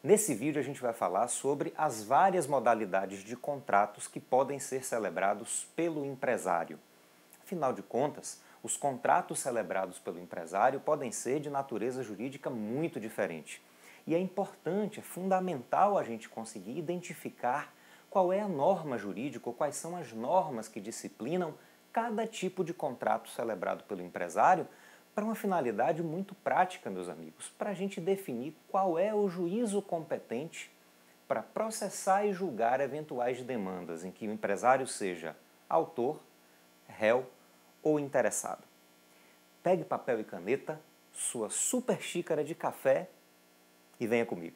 Nesse vídeo a gente vai falar sobre as várias modalidades de contratos que podem ser celebrados pelo empresário. Afinal de contas, os contratos celebrados pelo empresário podem ser de natureza jurídica muito diferente. E é importante, é fundamental a gente conseguir identificar qual é a norma jurídica ou quais são as normas que disciplinam cada tipo de contrato celebrado pelo empresário para uma finalidade muito prática, meus amigos, para a gente definir qual é o juízo competente para processar e julgar eventuais demandas em que o empresário seja autor, réu ou interessado. Pegue papel e caneta, sua super xícara de café e venha comigo.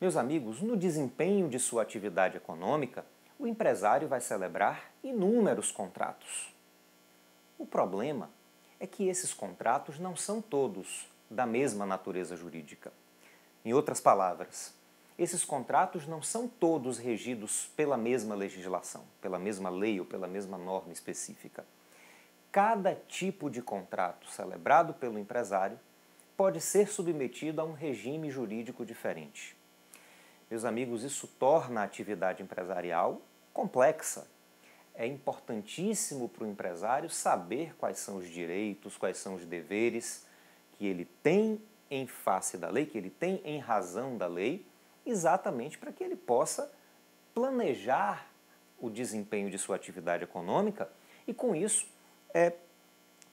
Meus amigos, no desempenho de sua atividade econômica, o empresário vai celebrar inúmeros contratos. O problema é que esses contratos não são todos da mesma natureza jurídica. Em outras palavras, esses contratos não são todos regidos pela mesma legislação, pela mesma lei ou pela mesma norma específica. Cada tipo de contrato celebrado pelo empresário pode ser submetido a um regime jurídico diferente. Meus amigos, isso torna a atividade empresarial complexa. É importantíssimo para o empresário saber quais são os direitos, quais são os deveres que ele tem em face da lei, que ele tem em razão da lei, exatamente para que ele possa planejar o desempenho de sua atividade econômica e, com isso, é,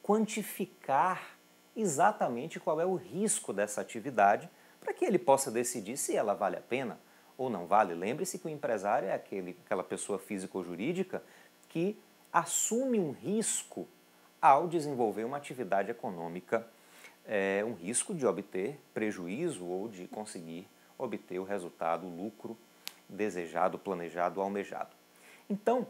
quantificar exatamente qual é o risco dessa atividade para que ele possa decidir se ela vale a pena ou não vale. Lembre-se que o empresário é aquele, aquela pessoa física ou jurídica que assume um risco ao desenvolver uma atividade econômica, é, um risco de obter prejuízo ou de conseguir obter o resultado, o lucro desejado, planejado, almejado. Então,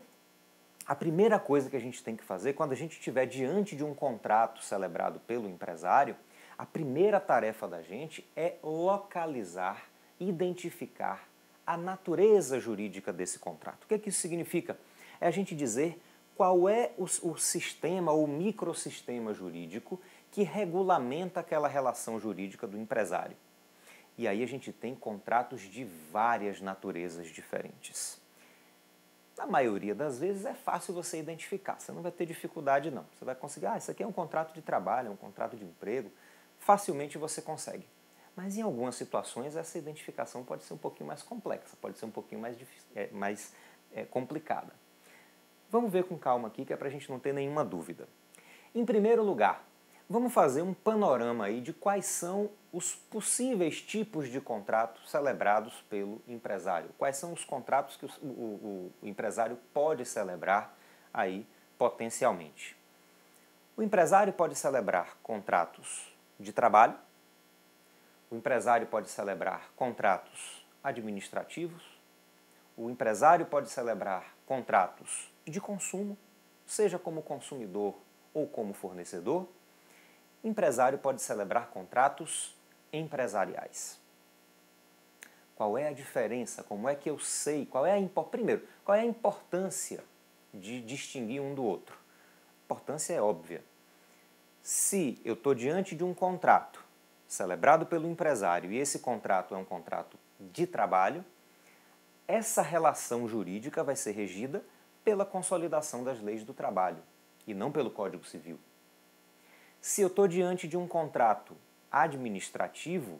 a primeira coisa que a gente tem que fazer quando a gente estiver diante de um contrato celebrado pelo empresário, a primeira tarefa da gente é localizar, identificar a natureza jurídica desse contrato. O que, é que isso significa? É a gente dizer qual é o, o sistema ou microsistema jurídico que regulamenta aquela relação jurídica do empresário. E aí a gente tem contratos de várias naturezas diferentes. Na maioria das vezes é fácil você identificar, você não vai ter dificuldade não. Você vai conseguir, ah, isso aqui é um contrato de trabalho, é um contrato de emprego, facilmente você consegue. Mas em algumas situações essa identificação pode ser um pouquinho mais complexa, pode ser um pouquinho mais, é, mais é, complicada. Vamos ver com calma aqui, que é para a gente não ter nenhuma dúvida. Em primeiro lugar, vamos fazer um panorama aí de quais são os possíveis tipos de contratos celebrados pelo empresário. Quais são os contratos que o, o, o empresário pode celebrar aí potencialmente. O empresário pode celebrar contratos de trabalho, o empresário pode celebrar contratos administrativos, o empresário pode celebrar contratos de consumo, seja como consumidor ou como fornecedor. O empresário pode celebrar contratos empresariais. Qual é a diferença? Como é que eu sei? Qual é a primeiro, qual é a importância de distinguir um do outro? A importância é óbvia. Se eu estou diante de um contrato celebrado pelo empresário e esse contrato é um contrato de trabalho, essa relação jurídica vai ser regida pela consolidação das leis do trabalho e não pelo Código Civil. Se eu estou diante de um contrato administrativo,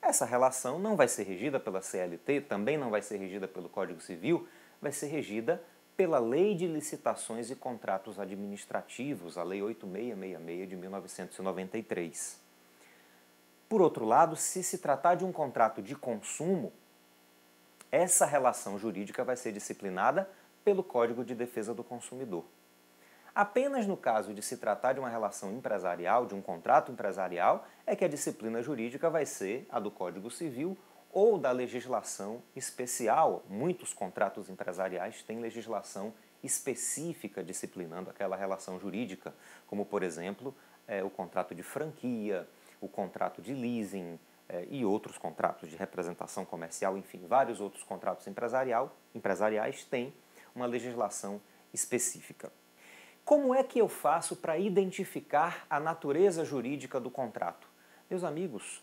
essa relação não vai ser regida pela CLT, também não vai ser regida pelo Código Civil, vai ser regida pela Lei de Licitações e Contratos Administrativos, a Lei 8666 de 1993. Por outro lado, se se tratar de um contrato de consumo, essa relação jurídica vai ser disciplinada pelo Código de Defesa do Consumidor. Apenas no caso de se tratar de uma relação empresarial, de um contrato empresarial, é que a disciplina jurídica vai ser a do Código Civil ou da legislação especial. Muitos contratos empresariais têm legislação específica disciplinando aquela relação jurídica, como, por exemplo, é, o contrato de franquia, o contrato de leasing eh, e outros contratos de representação comercial, enfim, vários outros contratos empresarial, empresariais têm uma legislação específica. Como é que eu faço para identificar a natureza jurídica do contrato? Meus amigos,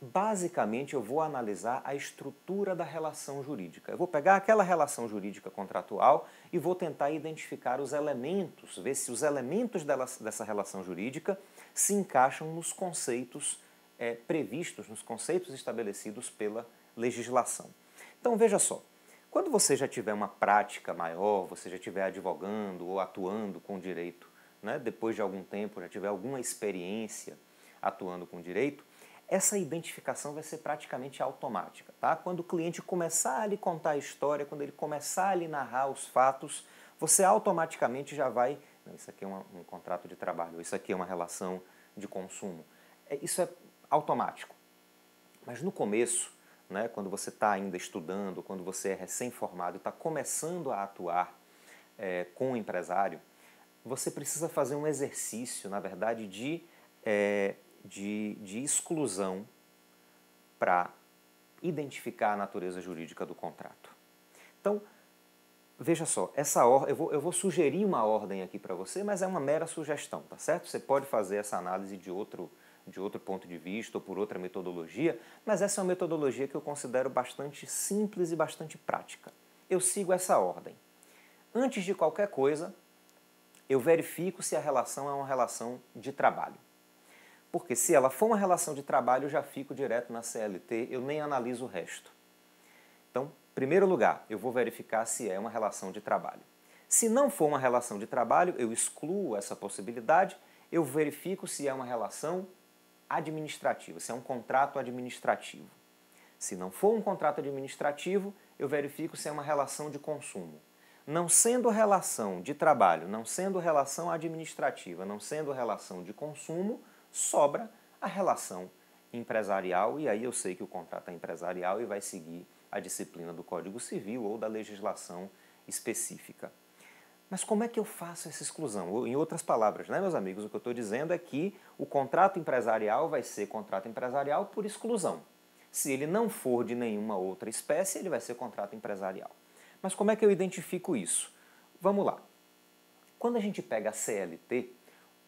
basicamente eu vou analisar a estrutura da relação jurídica. Eu vou pegar aquela relação jurídica contratual e vou tentar identificar os elementos, ver se os elementos dessa relação jurídica se encaixam nos conceitos é, previstos, nos conceitos estabelecidos pela legislação. Então veja só, quando você já tiver uma prática maior, você já estiver advogando ou atuando com direito, né, depois de algum tempo, já tiver alguma experiência atuando com direito, essa identificação vai ser praticamente automática. Tá? Quando o cliente começar a lhe contar a história, quando ele começar a lhe narrar os fatos, você automaticamente já vai. Não, isso aqui é um contrato de trabalho, isso aqui é uma relação de consumo. É, isso é automático. Mas no começo, né, quando você está ainda estudando, quando você é recém-formado está começando a atuar é, com o empresário, você precisa fazer um exercício, na verdade, de, é, de, de exclusão para identificar a natureza jurídica do contrato. Então, veja só, essa or eu, vou, eu vou sugerir uma ordem aqui para você, mas é uma mera sugestão, tá certo? Você pode fazer essa análise de outro, de outro ponto de vista ou por outra metodologia, mas essa é uma metodologia que eu considero bastante simples e bastante prática. Eu sigo essa ordem. Antes de qualquer coisa, eu verifico se a relação é uma relação de trabalho. Porque se ela for uma relação de trabalho, eu já fico direto na CLT, eu nem analiso o resto. Então, primeiro lugar, eu vou verificar se é uma relação de trabalho. Se não for uma relação de trabalho, eu excluo essa possibilidade, eu verifico se é uma relação administrativa, se é um contrato administrativo. Se não for um contrato administrativo, eu verifico se é uma relação de consumo. Não sendo relação de trabalho, não sendo relação administrativa, não sendo relação de consumo, sobra a relação empresarial e aí eu sei que o contrato é empresarial e vai seguir a disciplina do Código Civil ou da legislação específica. Mas como é que eu faço essa exclusão? Em outras palavras, né, meus amigos, o que eu estou dizendo é que o contrato empresarial vai ser contrato empresarial por exclusão. Se ele não for de nenhuma outra espécie, ele vai ser contrato empresarial. Mas como é que eu identifico isso? Vamos lá. Quando a gente pega a CLT,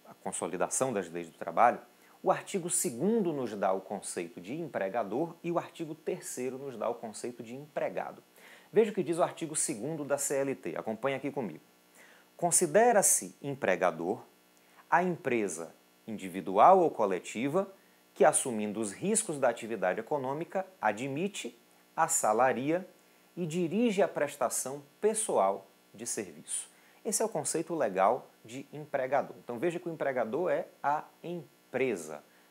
a Consolidação das Leis do Trabalho, o artigo 2 nos dá o conceito de empregador e o artigo 3 nos dá o conceito de empregado. Veja o que diz o artigo 2 da CLT, acompanhe aqui comigo. Considera-se empregador a empresa individual ou coletiva que, assumindo os riscos da atividade econômica, admite, assalaria e dirige a prestação pessoal de serviço. Esse é o conceito legal de empregador. Então veja que o empregador é a empresa.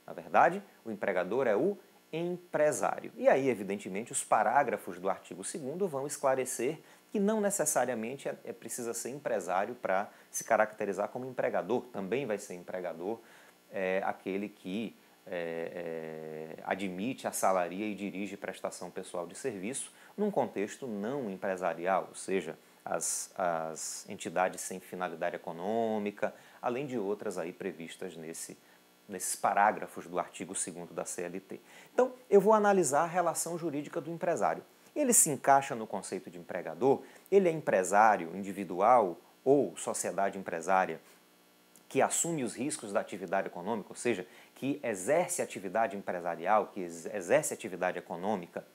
Na verdade, o empregador é o empresário. E aí, evidentemente, os parágrafos do artigo 2 vão esclarecer que não necessariamente é, é precisa ser empresário para se caracterizar como empregador. Também vai ser empregador é, aquele que é, é, admite, assalaria e dirige prestação pessoal de serviço num contexto não empresarial, ou seja, as, as entidades sem finalidade econômica, além de outras aí previstas nesse, nesses parágrafos do artigo 2 da CLT. Então, eu vou analisar a relação jurídica do empresário. Ele se encaixa no conceito de empregador? Ele é empresário individual ou sociedade empresária que assume os riscos da atividade econômica, ou seja, que exerce atividade empresarial, que exerce atividade econômica?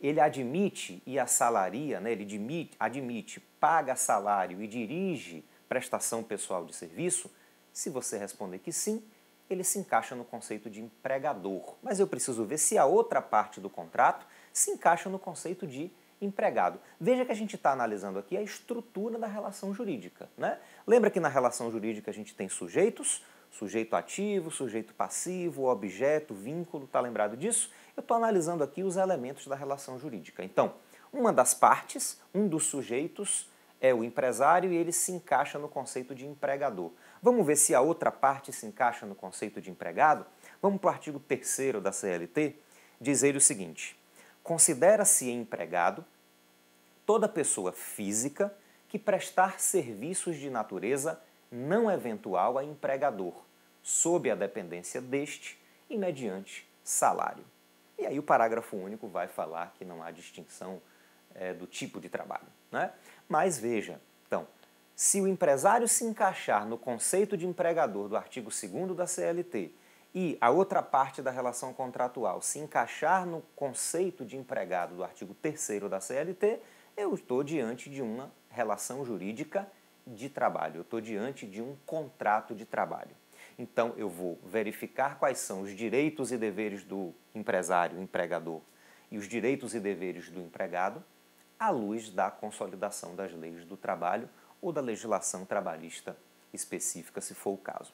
Ele admite e assalaria, né? ele admite, admite, paga salário e dirige prestação pessoal de serviço? Se você responder que sim, ele se encaixa no conceito de empregador. Mas eu preciso ver se a outra parte do contrato se encaixa no conceito de empregado. Veja que a gente está analisando aqui a estrutura da relação jurídica. Né? Lembra que na relação jurídica a gente tem sujeitos, sujeito ativo, sujeito passivo, objeto, vínculo, está lembrado disso? Eu estou analisando aqui os elementos da relação jurídica. Então, uma das partes, um dos sujeitos é o empresário e ele se encaixa no conceito de empregador. Vamos ver se a outra parte se encaixa no conceito de empregado? Vamos para o artigo 3 da CLT, diz ele o seguinte: Considera-se empregado toda pessoa física que prestar serviços de natureza não eventual a empregador, sob a dependência deste e mediante salário. E aí o parágrafo único vai falar que não há distinção é, do tipo de trabalho. Né? Mas veja, se o empresário se encaixar no conceito de empregador do artigo 2 da CLT e a outra parte da relação contratual se encaixar no conceito de empregado do artigo 3 da CLT, eu estou diante de uma relação jurídica de trabalho, eu estou diante de um contrato de trabalho. Então, eu vou verificar quais são os direitos e deveres do empresário, empregador, e os direitos e deveres do empregado, à luz da consolidação das leis do trabalho ou da legislação trabalhista específica, se for o caso.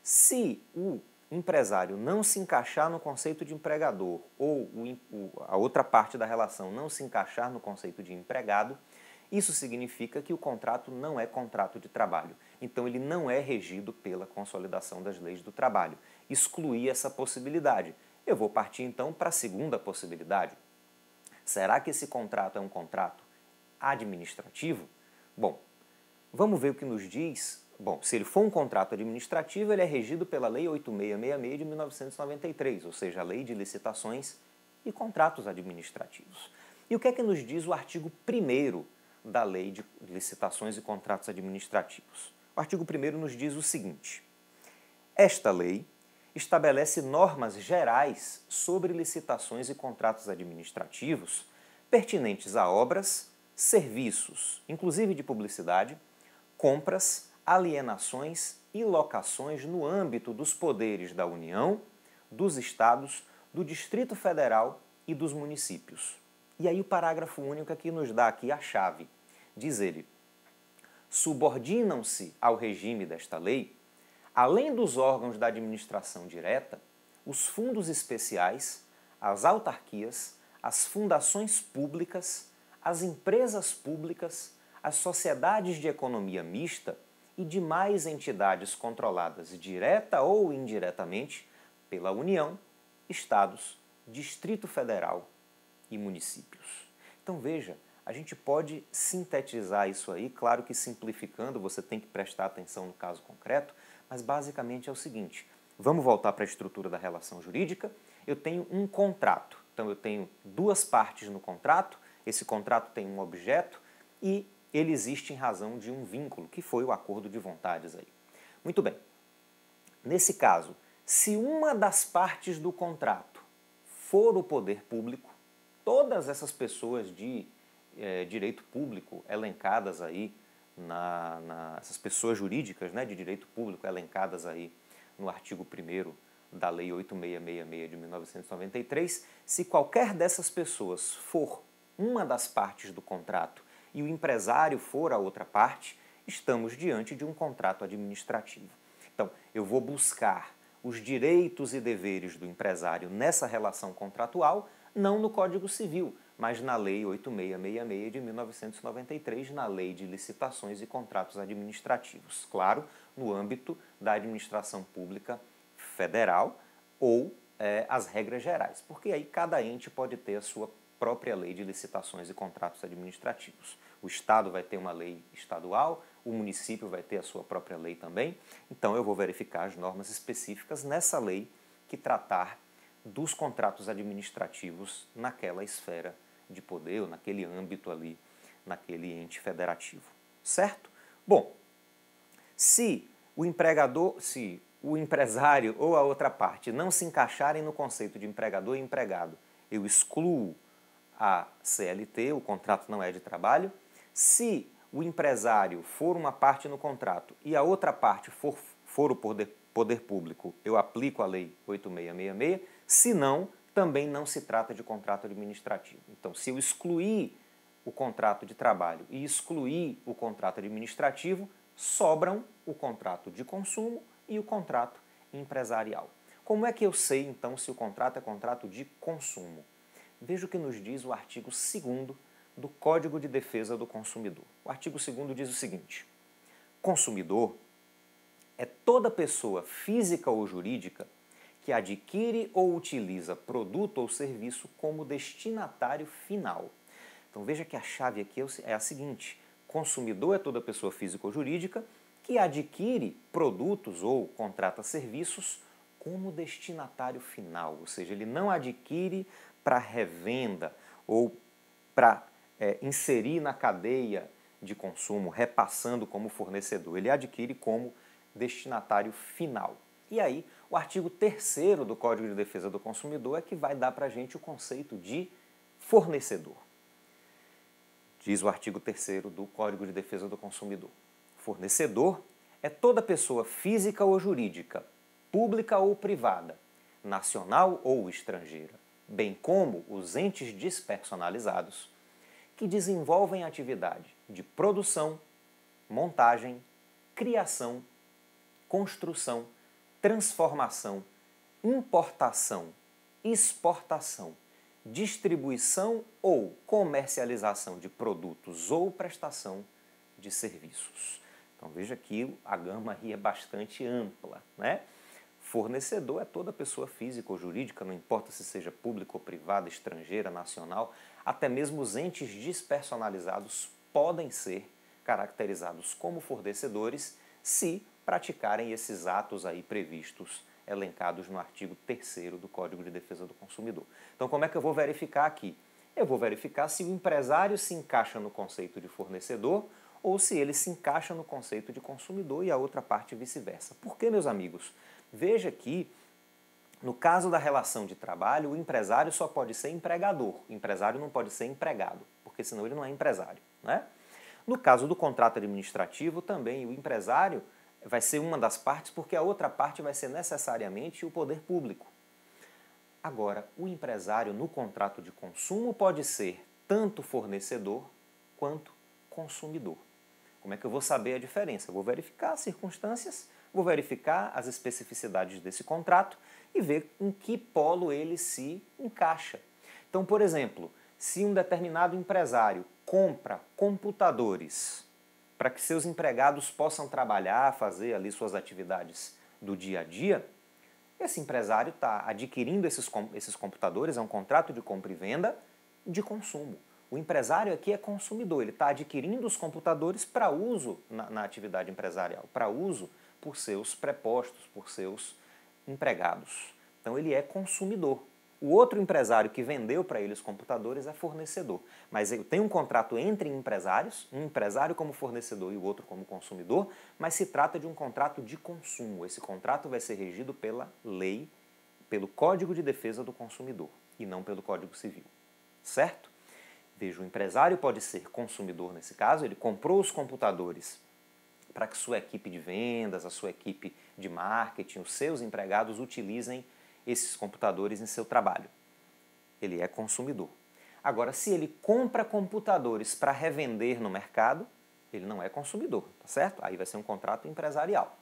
Se o empresário não se encaixar no conceito de empregador ou a outra parte da relação não se encaixar no conceito de empregado, isso significa que o contrato não é contrato de trabalho. Então, ele não é regido pela consolidação das leis do trabalho. Excluir essa possibilidade. Eu vou partir então para a segunda possibilidade. Será que esse contrato é um contrato administrativo? Bom, vamos ver o que nos diz Bom, se ele for um contrato administrativo, ele é regido pela Lei 8666 de 1993, ou seja, a Lei de Licitações e Contratos Administrativos. E o que é que nos diz o artigo 1 da Lei de Licitações e Contratos Administrativos? O artigo 1 nos diz o seguinte: Esta lei estabelece normas gerais sobre licitações e contratos administrativos pertinentes a obras, serviços, inclusive de publicidade, compras, alienações e locações no âmbito dos poderes da União, dos Estados, do Distrito Federal e dos municípios. E aí o parágrafo único aqui nos dá aqui a chave. Diz ele: subordinam-se ao regime desta lei, além dos órgãos da administração direta, os fundos especiais, as autarquias, as fundações públicas, as empresas públicas, as sociedades de economia mista e demais entidades controladas direta ou indiretamente pela União, Estados, Distrito Federal e municípios. Então veja, a gente pode sintetizar isso aí, claro que simplificando, você tem que prestar atenção no caso concreto, mas basicamente é o seguinte: vamos voltar para a estrutura da relação jurídica. Eu tenho um contrato, então eu tenho duas partes no contrato, esse contrato tem um objeto e ele existe em razão de um vínculo, que foi o acordo de vontades aí. Muito bem. Nesse caso, se uma das partes do contrato for o poder público, todas essas pessoas de é, direito público elencadas aí, na, na, essas pessoas jurídicas né, de direito público elencadas aí no artigo 1 da Lei 8666 de 1993, se qualquer dessas pessoas for uma das partes do contrato e o empresário for a outra parte, estamos diante de um contrato administrativo. Então, eu vou buscar os direitos e deveres do empresário nessa relação contratual, não no Código Civil, mas na Lei 8666 de 1993, na Lei de Licitações e Contratos Administrativos. Claro, no âmbito da administração pública federal ou é, as regras gerais, porque aí cada ente pode ter a sua própria lei de licitações e contratos administrativos. O Estado vai ter uma lei estadual, o município vai ter a sua própria lei também. Então eu vou verificar as normas específicas nessa lei que tratar dos contratos administrativos naquela esfera de poder, ou naquele âmbito ali, naquele ente federativo. Certo? Bom, se o empregador, se o empresário ou a outra parte não se encaixarem no conceito de empregador e empregado, eu excluo a CLT, o contrato não é de trabalho. Se o empresário for uma parte no contrato e a outra parte for, for o poder, poder público, eu aplico a Lei 8666. Se não, também não se trata de contrato administrativo. Então, se eu excluir o contrato de trabalho e excluir o contrato administrativo, sobram o contrato de consumo e o contrato empresarial. Como é que eu sei, então, se o contrato é contrato de consumo? Veja o que nos diz o artigo 2 do Código de Defesa do Consumidor. O artigo 2 diz o seguinte: consumidor é toda pessoa física ou jurídica que adquire ou utiliza produto ou serviço como destinatário final. Então veja que a chave aqui é a seguinte: consumidor é toda pessoa física ou jurídica que adquire produtos ou contrata serviços como destinatário final, ou seja, ele não adquire para revenda ou para é, inserir na cadeia de consumo, repassando como fornecedor, ele adquire como destinatário final. E aí, o artigo 3 do Código de Defesa do Consumidor é que vai dar para a gente o conceito de fornecedor. Diz o artigo 3 do Código de Defesa do Consumidor. Fornecedor é toda pessoa física ou jurídica, pública ou privada, nacional ou estrangeira, bem como os entes despersonalizados, que desenvolvem atividade de produção, montagem, criação, construção, transformação, importação, exportação, distribuição ou comercialização de produtos ou prestação de serviços. Então veja que a gama aí é bastante ampla, né? Fornecedor é toda pessoa física ou jurídica, não importa se seja pública ou privada, estrangeira, nacional, até mesmo os entes despersonalizados podem ser caracterizados como fornecedores se praticarem esses atos aí previstos, elencados no artigo 3 do Código de Defesa do Consumidor. Então, como é que eu vou verificar aqui? Eu vou verificar se o empresário se encaixa no conceito de fornecedor ou se ele se encaixa no conceito de consumidor e a outra parte vice-versa. Por que, meus amigos? Veja que, no caso da relação de trabalho, o empresário só pode ser empregador, o empresário não pode ser empregado, porque senão ele não é empresário. Né? No caso do contrato administrativo, também o empresário vai ser uma das partes, porque a outra parte vai ser necessariamente o poder público. Agora, o empresário no contrato de consumo pode ser tanto fornecedor quanto consumidor. Como é que eu vou saber a diferença? Eu vou verificar as circunstâncias, vou verificar as especificidades desse contrato e ver em que polo ele se encaixa. Então, por exemplo, se um determinado empresário compra computadores para que seus empregados possam trabalhar, fazer ali suas atividades do dia a dia, esse empresário está adquirindo esses, esses computadores, é um contrato de compra e venda de consumo. O empresário aqui é consumidor, ele está adquirindo os computadores para uso na, na atividade empresarial, para uso por seus prepostos, por seus empregados. Então ele é consumidor. O outro empresário que vendeu para ele os computadores é fornecedor. Mas eu tenho um contrato entre empresários, um empresário como fornecedor e o outro como consumidor, mas se trata de um contrato de consumo. Esse contrato vai ser regido pela lei, pelo Código de Defesa do Consumidor e não pelo Código Civil. Certo? Veja, o empresário pode ser consumidor nesse caso, ele comprou os computadores para que sua equipe de vendas, a sua equipe de marketing, os seus empregados utilizem esses computadores em seu trabalho. Ele é consumidor. Agora, se ele compra computadores para revender no mercado, ele não é consumidor, tá certo? Aí vai ser um contrato empresarial.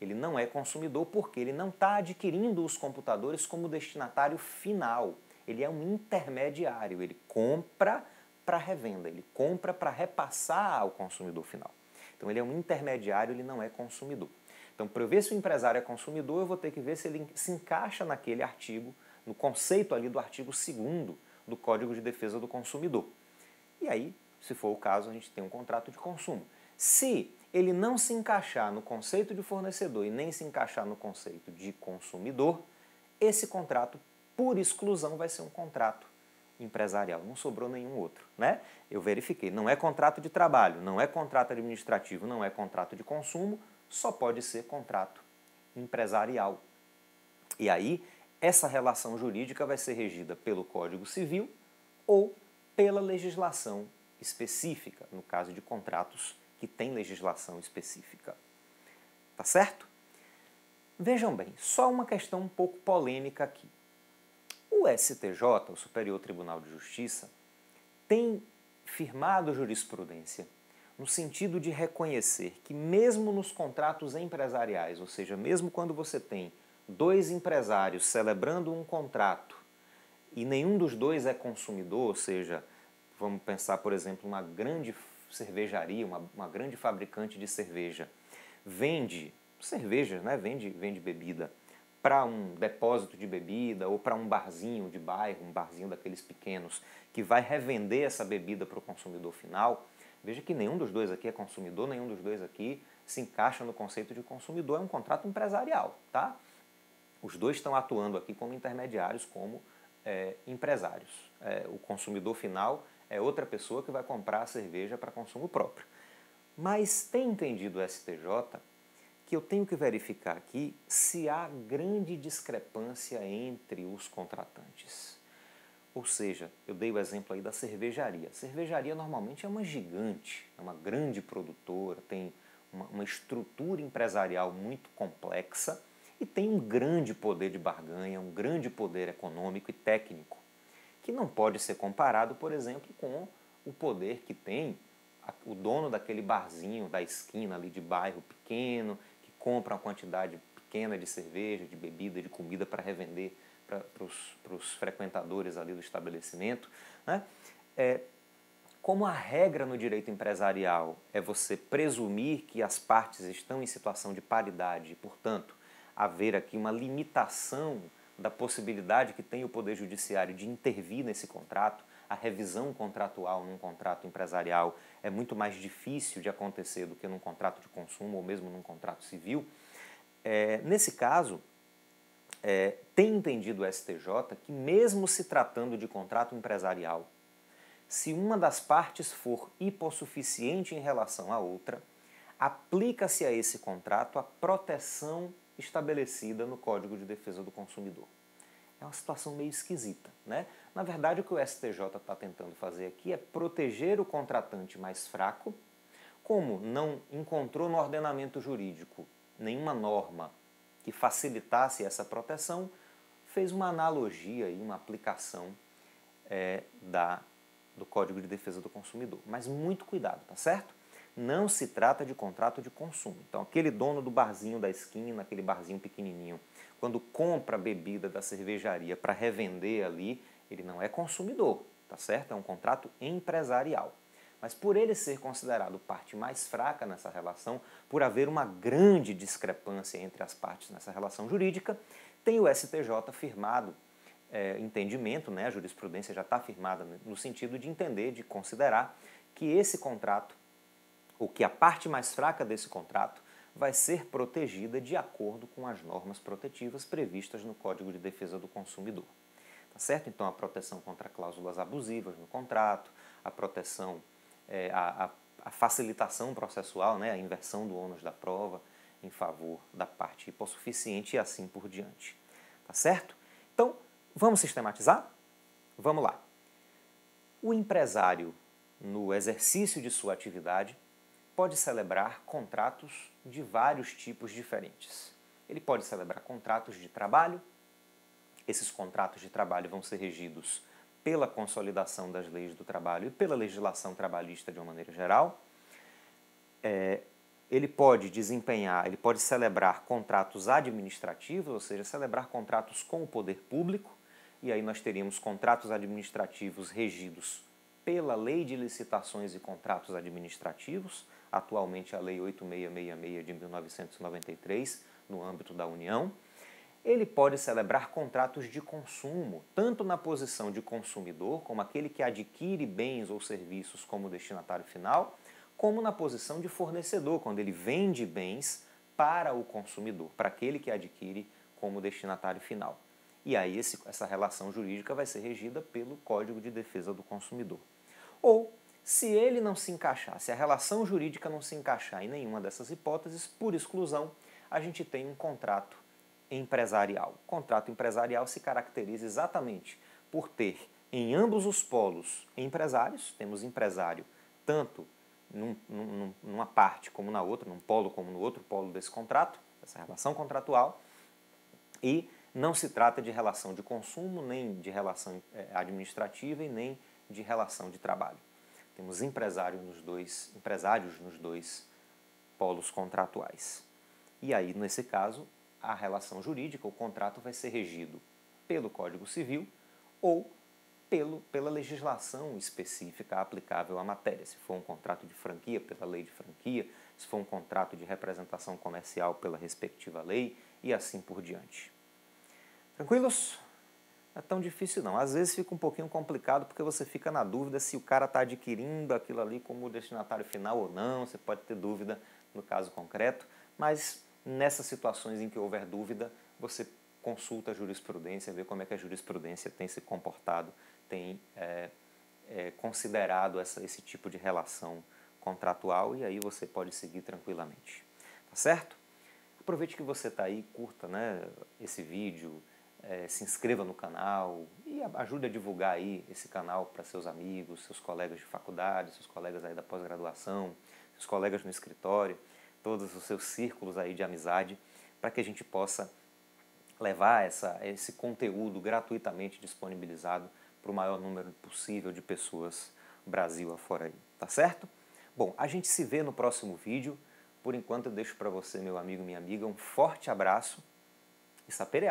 Ele não é consumidor porque ele não está adquirindo os computadores como destinatário final. Ele é um intermediário. Ele compra para revenda, ele compra para repassar ao consumidor final. Então ele é um intermediário, ele não é consumidor. Então, para eu ver se o empresário é consumidor, eu vou ter que ver se ele se encaixa naquele artigo, no conceito ali do artigo 2 do Código de Defesa do Consumidor. E aí, se for o caso, a gente tem um contrato de consumo. Se ele não se encaixar no conceito de fornecedor e nem se encaixar no conceito de consumidor, esse contrato, por exclusão, vai ser um contrato empresarial. Não sobrou nenhum outro, né? Eu verifiquei, não é contrato de trabalho, não é contrato administrativo, não é contrato de consumo, só pode ser contrato empresarial. E aí, essa relação jurídica vai ser regida pelo Código Civil ou pela legislação específica, no caso de contratos que têm legislação específica. Tá certo? Vejam bem, só uma questão um pouco polêmica aqui. O STJ, o Superior Tribunal de Justiça, tem firmado jurisprudência no sentido de reconhecer que, mesmo nos contratos empresariais, ou seja, mesmo quando você tem dois empresários celebrando um contrato e nenhum dos dois é consumidor, ou seja, vamos pensar, por exemplo, uma grande cervejaria, uma, uma grande fabricante de cerveja, vende cerveja, né? vende, vende bebida para um depósito de bebida ou para um barzinho de bairro, um barzinho daqueles pequenos, que vai revender essa bebida para o consumidor final Veja que nenhum dos dois aqui é consumidor, nenhum dos dois aqui se encaixa no conceito de consumidor, é um contrato empresarial, tá? Os dois estão atuando aqui como intermediários, como é, empresários. É, o consumidor final é outra pessoa que vai comprar a cerveja para consumo próprio. Mas tem entendido o STJ que eu tenho que verificar aqui se há grande discrepância entre os contratantes. Ou seja, eu dei o exemplo aí da cervejaria. A cervejaria normalmente é uma gigante, é uma grande produtora, tem uma, uma estrutura empresarial muito complexa e tem um grande poder de barganha, um grande poder econômico e técnico, que não pode ser comparado, por exemplo, com o poder que tem o dono daquele barzinho da esquina ali de bairro pequeno, compra uma quantidade pequena de cerveja, de bebida, de comida para revender para os frequentadores ali do estabelecimento. Né? É, como a regra no direito empresarial é você presumir que as partes estão em situação de paridade e, portanto, haver aqui uma limitação da possibilidade que tem o Poder Judiciário de intervir nesse contrato, a revisão contratual num contrato empresarial é muito mais difícil de acontecer do que num contrato de consumo ou mesmo num contrato civil. É, nesse caso, é, tem entendido o STJ que, mesmo se tratando de contrato empresarial, se uma das partes for hipossuficiente em relação à outra, aplica-se a esse contrato a proteção estabelecida no Código de Defesa do Consumidor. É uma situação meio esquisita, né? Na verdade, o que o STJ está tentando fazer aqui é proteger o contratante mais fraco, como não encontrou no ordenamento jurídico nenhuma norma que facilitasse essa proteção, fez uma analogia e uma aplicação é, da, do Código de Defesa do Consumidor. Mas muito cuidado, tá certo? Não se trata de contrato de consumo. Então, aquele dono do barzinho da esquina, aquele barzinho pequenininho, quando compra a bebida da cervejaria para revender ali, ele não é consumidor, tá certo? É um contrato empresarial. Mas por ele ser considerado parte mais fraca nessa relação, por haver uma grande discrepância entre as partes nessa relação jurídica, tem o STJ firmado é, entendimento, né, a jurisprudência já está firmada no sentido de entender, de considerar que esse contrato, ou que a parte mais fraca desse contrato, vai ser protegida de acordo com as normas protetivas previstas no Código de Defesa do Consumidor. Tá certo? Então, a proteção contra cláusulas abusivas no contrato, a proteção, é, a, a, facilitação processual, né, a inversão do ônus da prova em favor da parte hipossuficiente e assim por diante. Tá certo? Então, vamos sistematizar? Vamos lá. O empresário, no exercício de sua atividade, pode celebrar contratos de vários tipos diferentes. Ele pode celebrar contratos de trabalho, esses contratos de trabalho vão ser regidos pela consolidação das leis do trabalho e pela legislação trabalhista de uma maneira geral. É, ele pode desempenhar, ele pode celebrar contratos administrativos, ou seja, celebrar contratos com o poder público, e aí nós teríamos contratos administrativos regidos pela Lei de Licitações e Contratos Administrativos, atualmente a Lei 8666 de 1993, no âmbito da União ele pode celebrar contratos de consumo, tanto na posição de consumidor, como aquele que adquire bens ou serviços como destinatário final, como na posição de fornecedor, quando ele vende bens para o consumidor, para aquele que adquire como destinatário final. E aí esse, essa relação jurídica vai ser regida pelo Código de Defesa do Consumidor. Ou, se ele não se encaixar, se a relação jurídica não se encaixar em nenhuma dessas hipóteses, por exclusão, a gente tem um contrato empresarial. O contrato empresarial se caracteriza exatamente por ter em ambos os polos empresários, temos empresário tanto num, num, numa parte como na outra, num polo como no outro polo desse contrato, essa relação contratual, e não se trata de relação de consumo, nem de relação é, administrativa e nem de relação de trabalho. Temos empresário nos dois, empresários nos dois polos contratuais. E aí, nesse caso, a relação jurídica, o contrato vai ser regido pelo Código Civil ou pelo, pela legislação específica aplicável à matéria. Se for um contrato de franquia, pela lei de franquia, se for um contrato de representação comercial, pela respectiva lei e assim por diante. Tranquilos? É tão difícil não. Às vezes fica um pouquinho complicado porque você fica na dúvida se o cara está adquirindo aquilo ali como destinatário final ou não. Você pode ter dúvida no caso concreto, mas Nessas situações em que houver dúvida, você consulta a jurisprudência, vê como é que a jurisprudência tem se comportado, tem é, é, considerado essa, esse tipo de relação contratual e aí você pode seguir tranquilamente. Tá certo? Aproveite que você está aí, curta né, esse vídeo, é, se inscreva no canal e ajude a divulgar aí esse canal para seus amigos, seus colegas de faculdade, seus colegas aí da pós-graduação, seus colegas no escritório, todos os seus círculos aí de amizade, para que a gente possa levar essa, esse conteúdo gratuitamente disponibilizado para o maior número possível de pessoas Brasil afora aí, tá certo? Bom, a gente se vê no próximo vídeo. Por enquanto eu deixo para você, meu amigo, minha amiga, um forte abraço e sapere